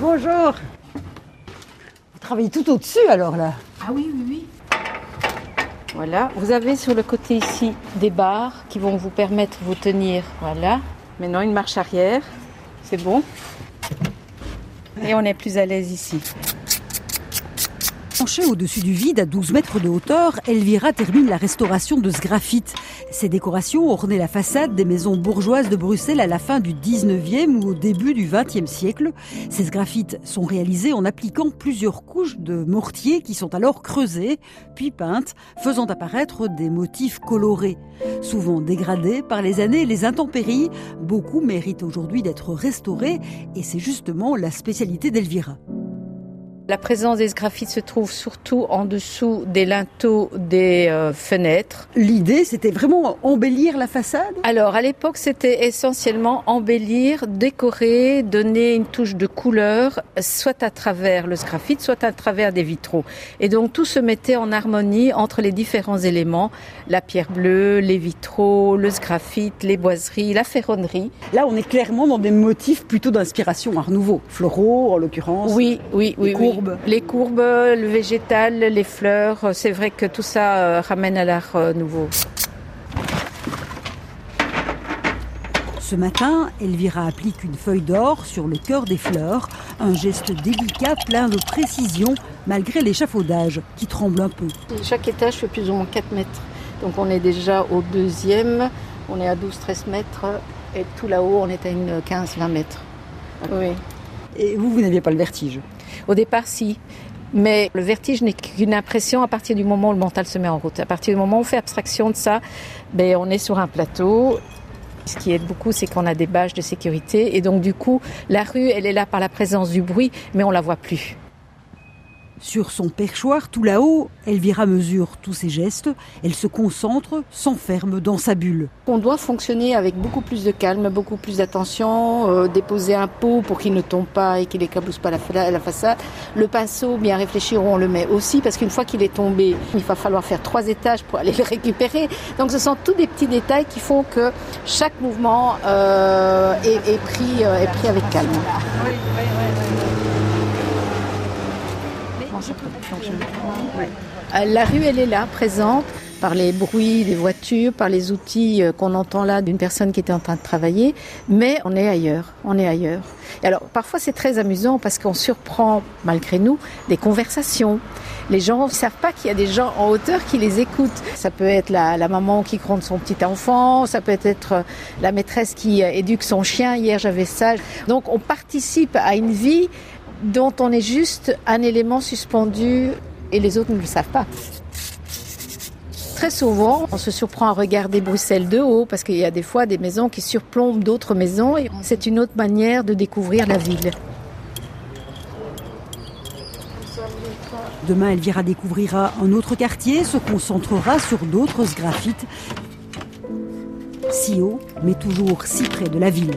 Bonjour. Vous travaillez tout au-dessus alors là Ah oui, oui, oui. Voilà, vous avez sur le côté ici des barres qui vont vous permettre de vous tenir. Voilà. Maintenant une marche arrière. C'est bon. Et on est plus à l'aise ici. Penchée au-dessus du vide à 12 mètres de hauteur, Elvira termine la restauration de ce graphite. Ces décorations ornaient la façade des maisons bourgeoises de Bruxelles à la fin du 19e ou au début du 20e siècle. Ces graphites sont réalisés en appliquant plusieurs couches de mortier qui sont alors creusées, puis peintes, faisant apparaître des motifs colorés. Souvent dégradés par les années et les intempéries, beaucoup méritent aujourd'hui d'être restaurés et c'est justement la spécialité d'Elvira. La présence des graphites se trouve surtout en dessous des linteaux des euh, fenêtres. L'idée, c'était vraiment embellir la façade? Alors, à l'époque, c'était essentiellement embellir, décorer, donner une touche de couleur, soit à travers le graphite, soit à travers des vitraux. Et donc, tout se mettait en harmonie entre les différents éléments, la pierre bleue, les vitraux, le graphite, les boiseries, la ferronnerie. Là, on est clairement dans des motifs plutôt d'inspiration Art Nouveau, floraux en l'occurrence. Oui, oui, oui. Les courbes, le végétal, les fleurs, c'est vrai que tout ça euh, ramène à l'art euh, nouveau. Ce matin, Elvira applique une feuille d'or sur le cœur des fleurs, un geste délicat plein de précision malgré l'échafaudage qui tremble un peu. Chaque étage fait plus ou moins 4 mètres. Donc on est déjà au deuxième, on est à 12-13 mètres et tout là-haut on est à une 15-20 mètres. Oui. Et vous, vous n'aviez pas le vertige Au départ, si. Mais le vertige n'est qu'une impression à partir du moment où le mental se met en route. À partir du moment où on fait abstraction de ça, ben, on est sur un plateau. Ce qui aide beaucoup, c'est qu'on a des bâches de sécurité. Et donc, du coup, la rue, elle est là par la présence du bruit, mais on la voit plus. Sur son perchoir tout là-haut, Elvira mesure tous ses gestes. Elle se concentre, s'enferme dans sa bulle. On doit fonctionner avec beaucoup plus de calme, beaucoup plus d'attention, euh, déposer un pot pour qu'il ne tombe pas et qu'il n'éclabousse pas la, la, façade. Le pinceau, bien réfléchir, on le met aussi parce qu'une fois qu'il est tombé, il va falloir faire trois étages pour aller le récupérer. Donc ce sont tous des petits détails qui font que chaque mouvement euh, est, pris, euh, est pris avec calme. Oui, oui, oui, la rue, elle est là, présente, par les bruits des voitures, par les outils euh, qu'on entend là d'une personne qui était en train de travailler, mais on est ailleurs, on est ailleurs. Et alors, parfois, c'est très amusant parce qu'on surprend, malgré nous, des conversations. Les gens ne savent pas qu'il y a des gens en hauteur qui les écoutent. Ça peut être la, la maman qui gronde son petit enfant, ça peut être euh, la maîtresse qui euh, éduque son chien. Hier, j'avais ça. Donc, on participe à une vie dont on est juste un élément suspendu et les autres ne le savent pas. Très souvent, on se surprend à regarder Bruxelles de haut parce qu'il y a des fois des maisons qui surplombent d'autres maisons et c'est une autre manière de découvrir la ville. Demain, Elvira découvrira un autre quartier, se concentrera sur d'autres graphites. Si haut, mais toujours si près de la ville.